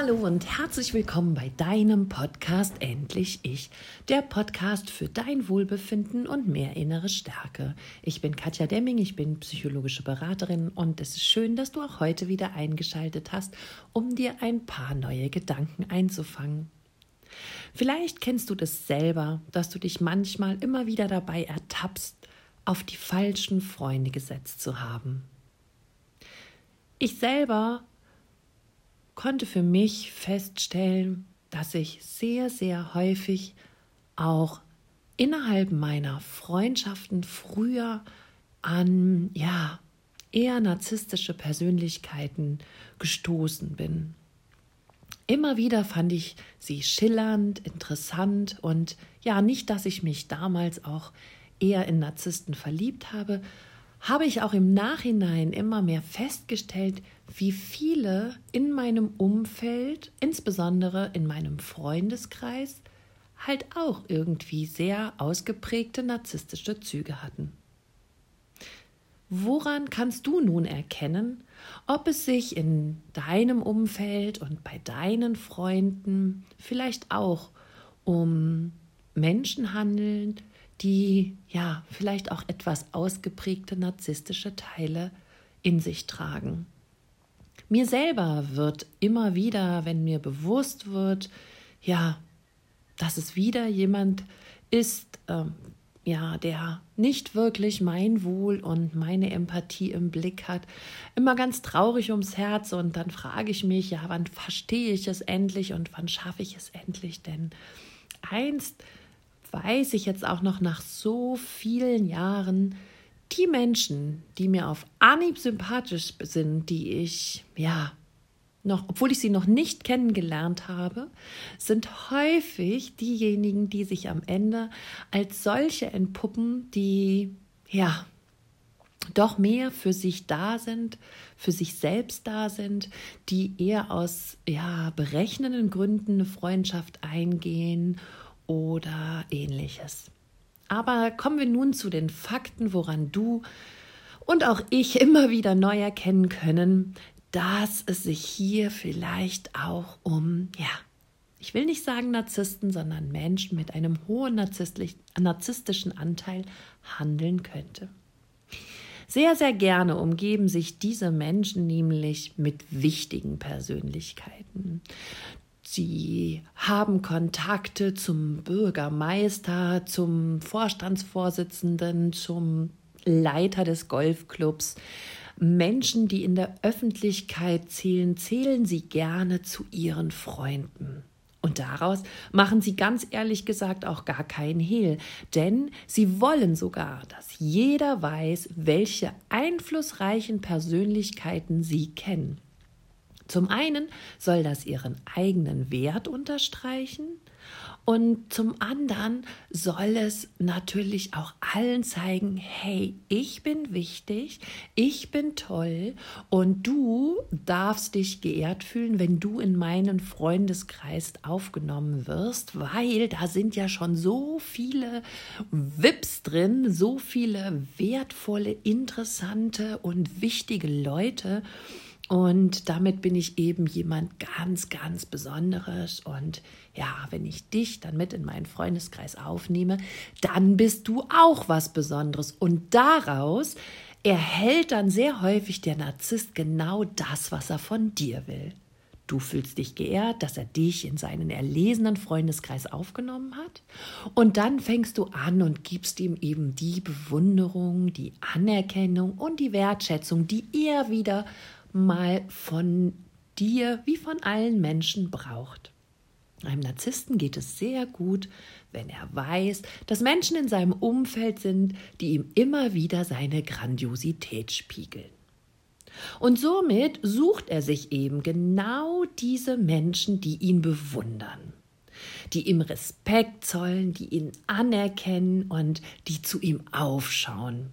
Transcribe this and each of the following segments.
Hallo und herzlich willkommen bei deinem Podcast Endlich Ich, der Podcast für dein Wohlbefinden und mehr innere Stärke. Ich bin Katja Demming, ich bin psychologische Beraterin und es ist schön, dass du auch heute wieder eingeschaltet hast, um dir ein paar neue Gedanken einzufangen. Vielleicht kennst du das selber, dass du dich manchmal immer wieder dabei ertappst, auf die falschen Freunde gesetzt zu haben. Ich selber konnte für mich feststellen, dass ich sehr, sehr häufig auch innerhalb meiner Freundschaften früher an, ja, eher narzisstische Persönlichkeiten gestoßen bin. Immer wieder fand ich sie schillernd, interessant und ja, nicht, dass ich mich damals auch eher in Narzissten verliebt habe, habe ich auch im Nachhinein immer mehr festgestellt, wie viele in meinem Umfeld, insbesondere in meinem Freundeskreis, halt auch irgendwie sehr ausgeprägte narzisstische Züge hatten. Woran kannst du nun erkennen, ob es sich in deinem Umfeld und bei deinen Freunden vielleicht auch um Menschen handelt, die ja vielleicht auch etwas ausgeprägte narzisstische Teile in sich tragen. Mir selber wird immer wieder, wenn mir bewusst wird, ja, dass es wieder jemand ist, ähm, ja, der nicht wirklich mein Wohl und meine Empathie im Blick hat, immer ganz traurig ums Herz und dann frage ich mich, ja, wann verstehe ich es endlich und wann schaffe ich es endlich? Denn einst weiß ich jetzt auch noch nach so vielen Jahren, die Menschen, die mir auf Anhieb sympathisch sind, die ich, ja, noch, obwohl ich sie noch nicht kennengelernt habe, sind häufig diejenigen, die sich am Ende als solche entpuppen, die, ja, doch mehr für sich da sind, für sich selbst da sind, die eher aus ja, berechnenden Gründen eine Freundschaft eingehen oder ähnliches. Aber kommen wir nun zu den Fakten, woran du und auch ich immer wieder neu erkennen können, dass es sich hier vielleicht auch um, ja, ich will nicht sagen Narzissten, sondern Menschen mit einem hohen narzisstischen Anteil handeln könnte. Sehr, sehr gerne umgeben sich diese Menschen nämlich mit wichtigen Persönlichkeiten. Sie haben Kontakte zum Bürgermeister, zum Vorstandsvorsitzenden, zum Leiter des Golfclubs. Menschen, die in der Öffentlichkeit zählen, zählen sie gerne zu ihren Freunden. Und daraus machen sie ganz ehrlich gesagt auch gar keinen Hehl, denn sie wollen sogar, dass jeder weiß, welche einflussreichen Persönlichkeiten sie kennen. Zum einen soll das ihren eigenen Wert unterstreichen und zum anderen soll es natürlich auch allen zeigen, hey, ich bin wichtig, ich bin toll und du darfst dich geehrt fühlen, wenn du in meinen Freundeskreis aufgenommen wirst, weil da sind ja schon so viele Wips drin, so viele wertvolle, interessante und wichtige Leute. Und damit bin ich eben jemand ganz, ganz Besonderes. Und ja, wenn ich dich dann mit in meinen Freundeskreis aufnehme, dann bist du auch was Besonderes. Und daraus erhält dann sehr häufig der Narzisst genau das, was er von dir will. Du fühlst dich geehrt, dass er dich in seinen erlesenen Freundeskreis aufgenommen hat. Und dann fängst du an und gibst ihm eben die Bewunderung, die Anerkennung und die Wertschätzung, die er wieder mal von dir wie von allen Menschen braucht. Einem Narzissten geht es sehr gut, wenn er weiß, dass Menschen in seinem Umfeld sind, die ihm immer wieder seine Grandiosität spiegeln. Und somit sucht er sich eben genau diese Menschen, die ihn bewundern, die ihm Respekt zollen, die ihn anerkennen und die zu ihm aufschauen.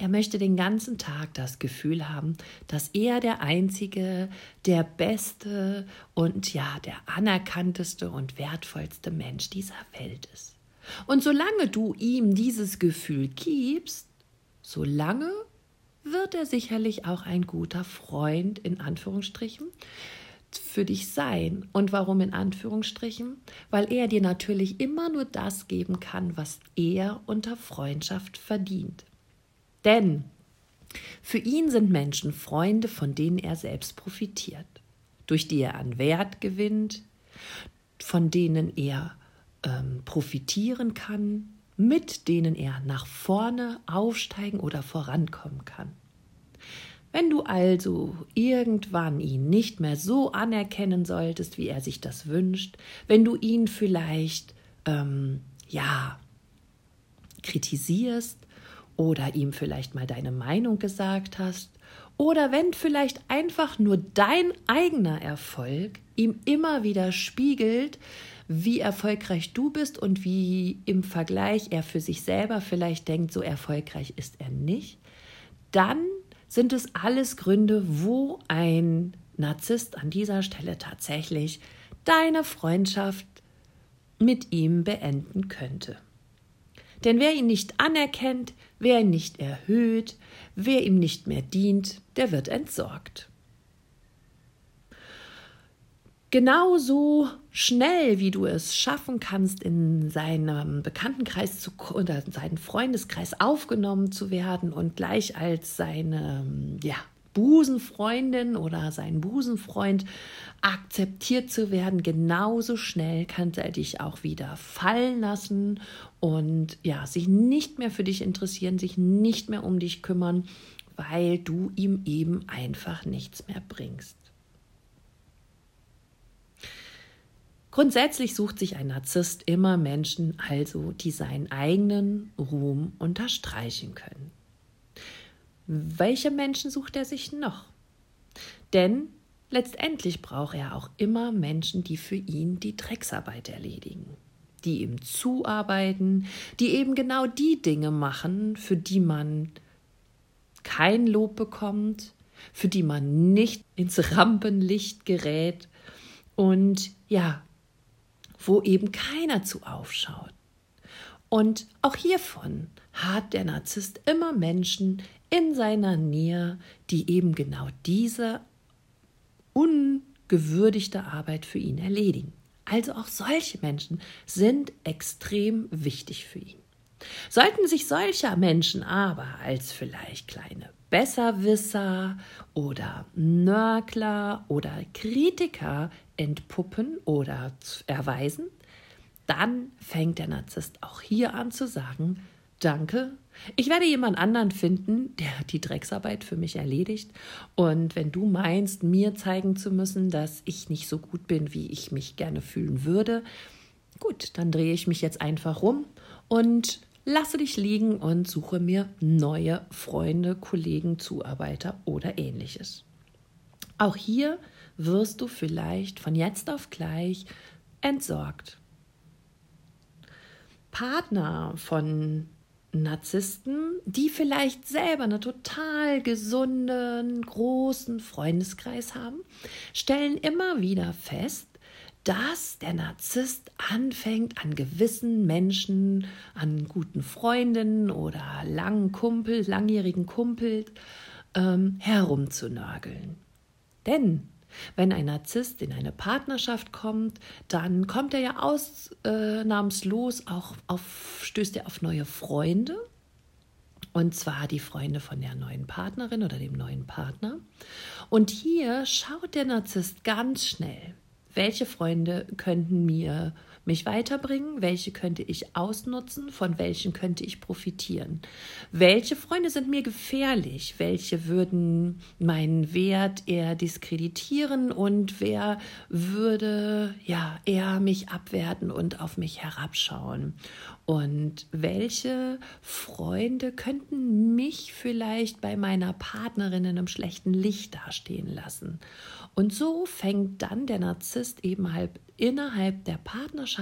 Er möchte den ganzen Tag das Gefühl haben, dass er der einzige, der beste und ja, der anerkannteste und wertvollste Mensch dieser Welt ist. Und solange du ihm dieses Gefühl gibst, solange wird er sicherlich auch ein guter Freund in Anführungsstrichen, für dich sein. Und warum in Anführungsstrichen? Weil er dir natürlich immer nur das geben kann, was er unter Freundschaft verdient. Denn für ihn sind Menschen Freunde, von denen er selbst profitiert, durch die er an Wert gewinnt, von denen er ähm, profitieren kann, mit denen er nach vorne aufsteigen oder vorankommen kann. Wenn du also irgendwann ihn nicht mehr so anerkennen solltest, wie er sich das wünscht, wenn du ihn vielleicht, ähm, ja, kritisierst oder ihm vielleicht mal deine Meinung gesagt hast, oder wenn vielleicht einfach nur dein eigener Erfolg ihm immer wieder spiegelt, wie erfolgreich du bist und wie im Vergleich er für sich selber vielleicht denkt, so erfolgreich ist er nicht, dann sind es alles Gründe, wo ein Narzisst an dieser Stelle tatsächlich deine Freundschaft mit ihm beenden könnte. Denn wer ihn nicht anerkennt, wer ihn nicht erhöht, wer ihm nicht mehr dient, der wird entsorgt. Genauso schnell, wie du es schaffen kannst, in seinem Bekanntenkreis zu, oder seinen Freundeskreis aufgenommen zu werden und gleich als seine ja, Busenfreundin oder sein Busenfreund akzeptiert zu werden, genauso schnell kann er dich auch wieder fallen lassen und ja, sich nicht mehr für dich interessieren, sich nicht mehr um dich kümmern, weil du ihm eben einfach nichts mehr bringst. Grundsätzlich sucht sich ein Narzisst immer Menschen, also die seinen eigenen Ruhm unterstreichen können. Welche Menschen sucht er sich noch? Denn letztendlich braucht er auch immer Menschen, die für ihn die Drecksarbeit erledigen, die ihm zuarbeiten, die eben genau die Dinge machen, für die man kein Lob bekommt, für die man nicht ins Rampenlicht gerät und ja, wo eben keiner zu aufschaut. Und auch hiervon hat der Narzisst immer Menschen in seiner Nähe, die eben genau diese ungewürdigte Arbeit für ihn erledigen. Also auch solche Menschen sind extrem wichtig für ihn. Sollten sich solcher Menschen aber als vielleicht kleine Besserwisser oder Nörgler oder Kritiker entpuppen oder erweisen, dann fängt der Narzisst auch hier an zu sagen, danke, ich werde jemand anderen finden, der die Drecksarbeit für mich erledigt. Und wenn du meinst, mir zeigen zu müssen, dass ich nicht so gut bin, wie ich mich gerne fühlen würde, gut, dann drehe ich mich jetzt einfach rum und lasse dich liegen und suche mir neue Freunde, Kollegen, Zuarbeiter oder ähnliches. Auch hier wirst du vielleicht von jetzt auf gleich entsorgt. Partner von Narzissten, die vielleicht selber einen total gesunden, großen Freundeskreis haben, stellen immer wieder fest, dass der Narzisst anfängt, an gewissen Menschen, an guten Freundinnen oder langen Kumpel, langjährigen Kumpel ähm, herumzunörgeln. Denn wenn ein Narzisst in eine Partnerschaft kommt, dann kommt er ja ausnahmslos auch auf, stößt er auf neue Freunde. Und zwar die Freunde von der neuen Partnerin oder dem neuen Partner. Und hier schaut der Narzisst ganz schnell, welche Freunde könnten mir mich weiterbringen, welche könnte ich ausnutzen, von welchen könnte ich profitieren. Welche Freunde sind mir gefährlich, welche würden meinen Wert eher diskreditieren und wer würde ja eher mich abwerten und auf mich herabschauen. Und welche Freunde könnten mich vielleicht bei meiner Partnerin in einem schlechten Licht dastehen lassen? Und so fängt dann der Narzisst eben halt innerhalb der Partnerschaft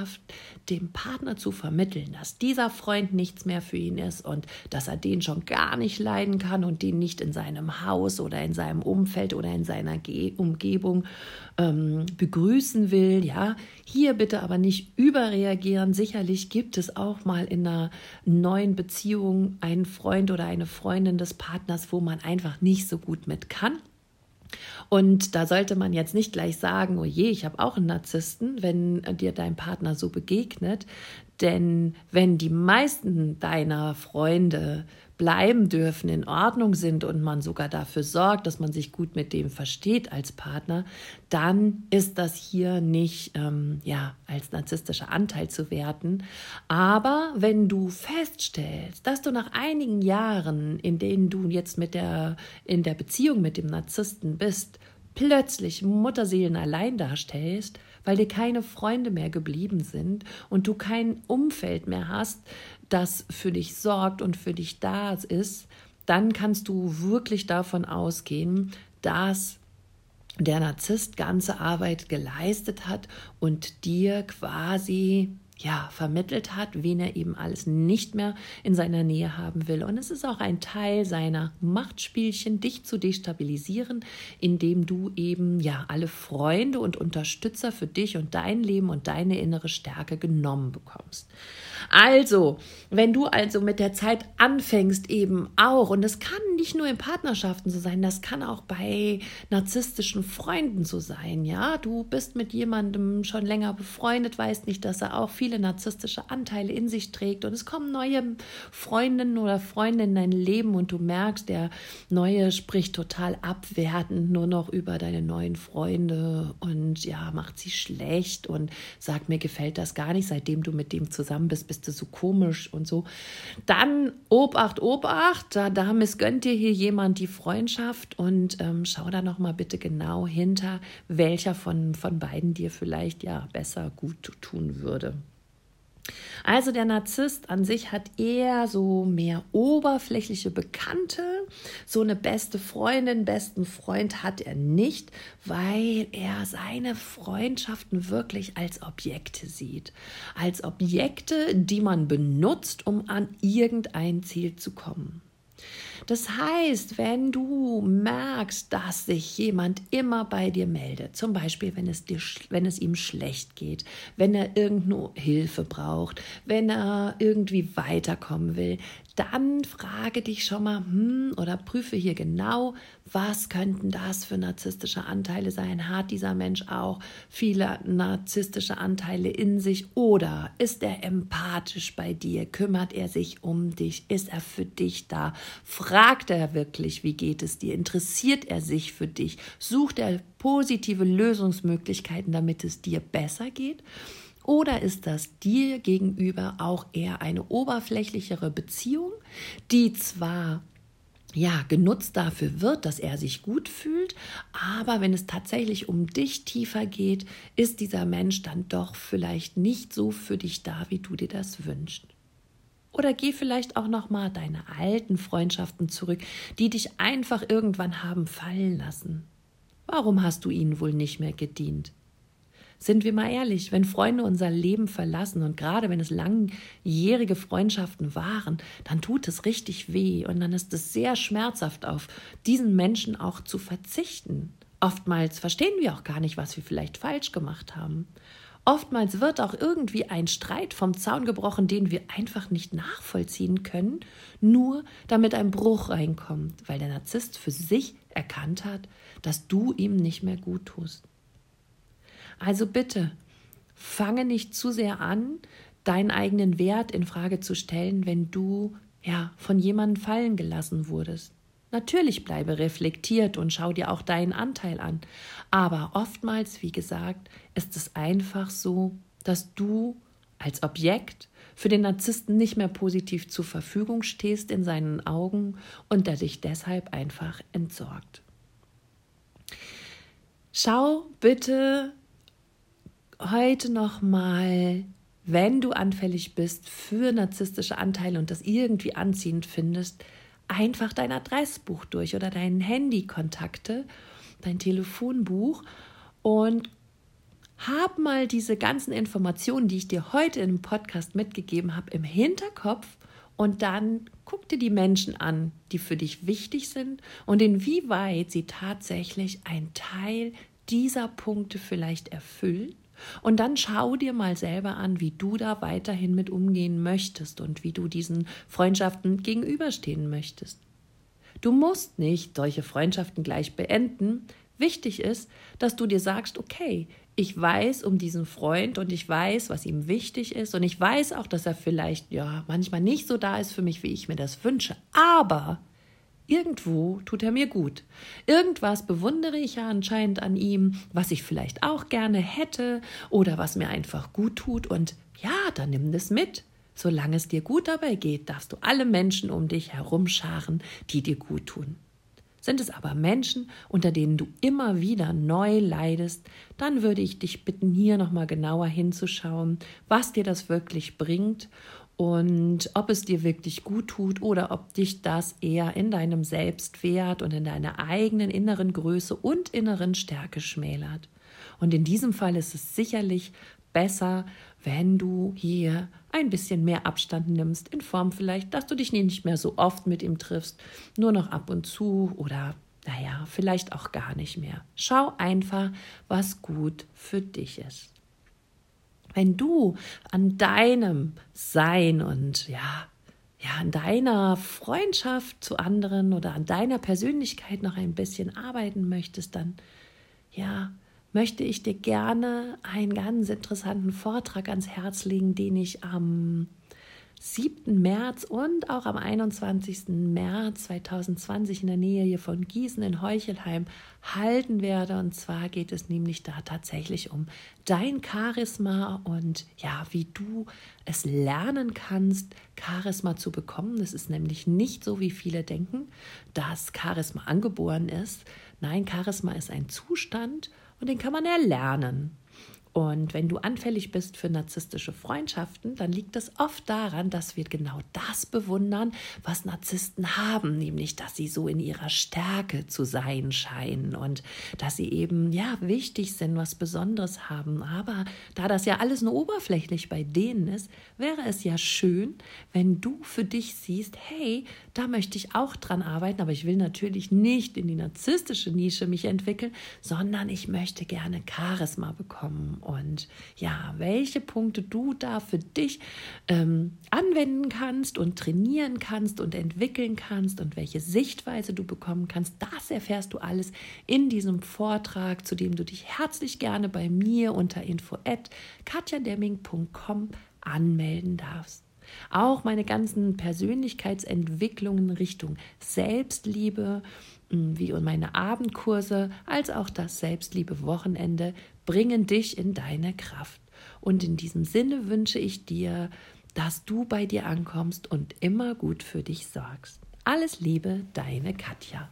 dem Partner zu vermitteln, dass dieser Freund nichts mehr für ihn ist und dass er den schon gar nicht leiden kann und den nicht in seinem Haus oder in seinem Umfeld oder in seiner Ge Umgebung ähm, begrüßen will. Ja, hier bitte aber nicht überreagieren. Sicherlich gibt es auch mal in einer neuen Beziehung einen Freund oder eine Freundin des Partners, wo man einfach nicht so gut mit kann. Und da sollte man jetzt nicht gleich sagen, oh je, ich habe auch einen Narzissten, wenn dir dein Partner so begegnet. Denn wenn die meisten deiner Freunde bleiben dürfen, in Ordnung sind und man sogar dafür sorgt, dass man sich gut mit dem versteht als Partner, dann ist das hier nicht ähm, ja, als narzisstischer Anteil zu werten. Aber wenn du feststellst, dass du nach einigen Jahren, in denen du jetzt mit der, in der Beziehung mit dem Narzissten bist, plötzlich Mutterseelen allein darstellst, weil dir keine Freunde mehr geblieben sind und du kein Umfeld mehr hast, das für dich sorgt und für dich da ist, dann kannst du wirklich davon ausgehen, dass der Narzisst ganze Arbeit geleistet hat und dir quasi ja, vermittelt hat, wen er eben alles nicht mehr in seiner Nähe haben will. Und es ist auch ein Teil seiner Machtspielchen, dich zu destabilisieren, indem du eben ja alle Freunde und Unterstützer für dich und dein Leben und deine innere Stärke genommen bekommst. Also, wenn du also mit der Zeit anfängst eben auch, und das kann nicht nur in Partnerschaften so sein, das kann auch bei narzisstischen Freunden so sein, ja, du bist mit jemandem schon länger befreundet, weißt nicht, dass er auch viele narzisstische Anteile in sich trägt und es kommen neue Freundinnen oder Freunde in dein Leben und du merkst, der neue spricht total abwertend nur noch über deine neuen Freunde und ja, macht sie schlecht und sagt, mir gefällt das gar nicht, seitdem du mit dem zusammen bist, bist du so komisch und so. Dann Obacht, Obacht, da, da missgönnt dir hier jemand die Freundschaft und ähm, schau da noch mal bitte genau hinter, welcher von, von beiden dir vielleicht ja besser gut tun würde. Also der Narzisst an sich hat eher so mehr oberflächliche Bekannte, so eine beste Freundin, besten Freund hat er nicht, weil er seine Freundschaften wirklich als Objekte sieht, als Objekte, die man benutzt, um an irgendein Ziel zu kommen. Das heißt, wenn du merkst, dass sich jemand immer bei dir meldet, zum Beispiel wenn es, dir, wenn es ihm schlecht geht, wenn er irgendeine Hilfe braucht, wenn er irgendwie weiterkommen will, dann frage dich schon mal hm, oder prüfe hier genau, was könnten das für narzisstische Anteile sein? Hat dieser Mensch auch viele narzisstische Anteile in sich oder ist er empathisch bei dir? Kümmert er sich um dich? Ist er für dich da? Fragt er wirklich, wie geht es dir? Interessiert er sich für dich? Sucht er positive Lösungsmöglichkeiten, damit es dir besser geht? Oder ist das dir gegenüber auch eher eine oberflächlichere Beziehung, die zwar ja, genutzt dafür wird, dass er sich gut fühlt, aber wenn es tatsächlich um dich tiefer geht, ist dieser Mensch dann doch vielleicht nicht so für dich da, wie du dir das wünschst. Oder geh vielleicht auch noch mal deine alten Freundschaften zurück, die dich einfach irgendwann haben fallen lassen. Warum hast du ihnen wohl nicht mehr gedient? Sind wir mal ehrlich, wenn Freunde unser Leben verlassen und gerade wenn es langjährige Freundschaften waren, dann tut es richtig weh und dann ist es sehr schmerzhaft, auf diesen Menschen auch zu verzichten. Oftmals verstehen wir auch gar nicht, was wir vielleicht falsch gemacht haben. Oftmals wird auch irgendwie ein Streit vom Zaun gebrochen, den wir einfach nicht nachvollziehen können, nur damit ein Bruch reinkommt, weil der Narzisst für sich erkannt hat, dass du ihm nicht mehr gut tust. Also bitte, fange nicht zu sehr an, deinen eigenen Wert in Frage zu stellen, wenn du ja von jemandem fallen gelassen wurdest. Natürlich bleibe reflektiert und schau dir auch deinen Anteil an. Aber oftmals, wie gesagt, ist es einfach so, dass du als Objekt für den Narzissten nicht mehr positiv zur Verfügung stehst in seinen Augen und er dich deshalb einfach entsorgt. Schau bitte heute noch mal, wenn du anfällig bist für narzisstische Anteile und das irgendwie anziehend findest, einfach dein Adressbuch durch oder dein Handykontakte, dein Telefonbuch und hab mal diese ganzen Informationen, die ich dir heute im Podcast mitgegeben habe, im Hinterkopf und dann guck dir die Menschen an, die für dich wichtig sind und inwieweit sie tatsächlich ein Teil dieser Punkte vielleicht erfüllen und dann schau dir mal selber an, wie du da weiterhin mit umgehen möchtest und wie du diesen Freundschaften gegenüberstehen möchtest. Du musst nicht solche Freundschaften gleich beenden. Wichtig ist, dass du dir sagst, okay, ich weiß um diesen Freund und ich weiß, was ihm wichtig ist und ich weiß auch, dass er vielleicht ja manchmal nicht so da ist für mich, wie ich mir das wünsche, aber irgendwo tut er mir gut. Irgendwas bewundere ich ja anscheinend an ihm, was ich vielleicht auch gerne hätte oder was mir einfach gut tut und ja, dann nimm das mit. Solange es dir gut dabei geht, darfst du alle Menschen um dich herumscharen, die dir gut tun. Sind es aber Menschen, unter denen du immer wieder neu leidest, dann würde ich dich bitten, hier nochmal genauer hinzuschauen, was dir das wirklich bringt und ob es dir wirklich gut tut oder ob dich das eher in deinem Selbstwert und in deiner eigenen inneren Größe und inneren Stärke schmälert. Und in diesem Fall ist es sicherlich besser, wenn du hier ein bisschen mehr Abstand nimmst, in Form vielleicht, dass du dich nicht mehr so oft mit ihm triffst, nur noch ab und zu oder naja, vielleicht auch gar nicht mehr. Schau einfach, was gut für dich ist. Wenn du an deinem Sein und ja, ja, an deiner Freundschaft zu anderen oder an deiner Persönlichkeit noch ein bisschen arbeiten möchtest, dann ja, möchte ich dir gerne einen ganz interessanten Vortrag ans Herz legen, den ich am 7. März und auch am 21. März 2020 in der Nähe hier von Gießen in Heuchelheim halten werde. Und zwar geht es nämlich da tatsächlich um dein Charisma und ja, wie du es lernen kannst, Charisma zu bekommen. Es ist nämlich nicht so, wie viele denken, dass Charisma angeboren ist. Nein, Charisma ist ein Zustand und den kann man erlernen. Und wenn du anfällig bist für narzisstische Freundschaften, dann liegt es oft daran, dass wir genau das bewundern, was Narzissten haben, nämlich dass sie so in ihrer Stärke zu sein scheinen und dass sie eben ja wichtig sind, was Besonderes haben. Aber da das ja alles nur oberflächlich bei denen ist, wäre es ja schön, wenn du für dich siehst, hey, da möchte ich auch dran arbeiten, aber ich will natürlich nicht in die narzisstische Nische mich entwickeln, sondern ich möchte gerne Charisma bekommen und ja, welche Punkte du da für dich ähm, anwenden kannst und trainieren kannst und entwickeln kannst und welche Sichtweise du bekommen kannst, das erfährst du alles in diesem Vortrag, zu dem du dich herzlich gerne bei mir unter info at katjademming.com anmelden darfst. Auch meine ganzen Persönlichkeitsentwicklungen Richtung Selbstliebe, wie meine Abendkurse, als auch das Selbstliebe-Wochenende bringen dich in deine Kraft. Und in diesem Sinne wünsche ich dir, dass du bei dir ankommst und immer gut für dich sorgst. Alles Liebe, deine Katja.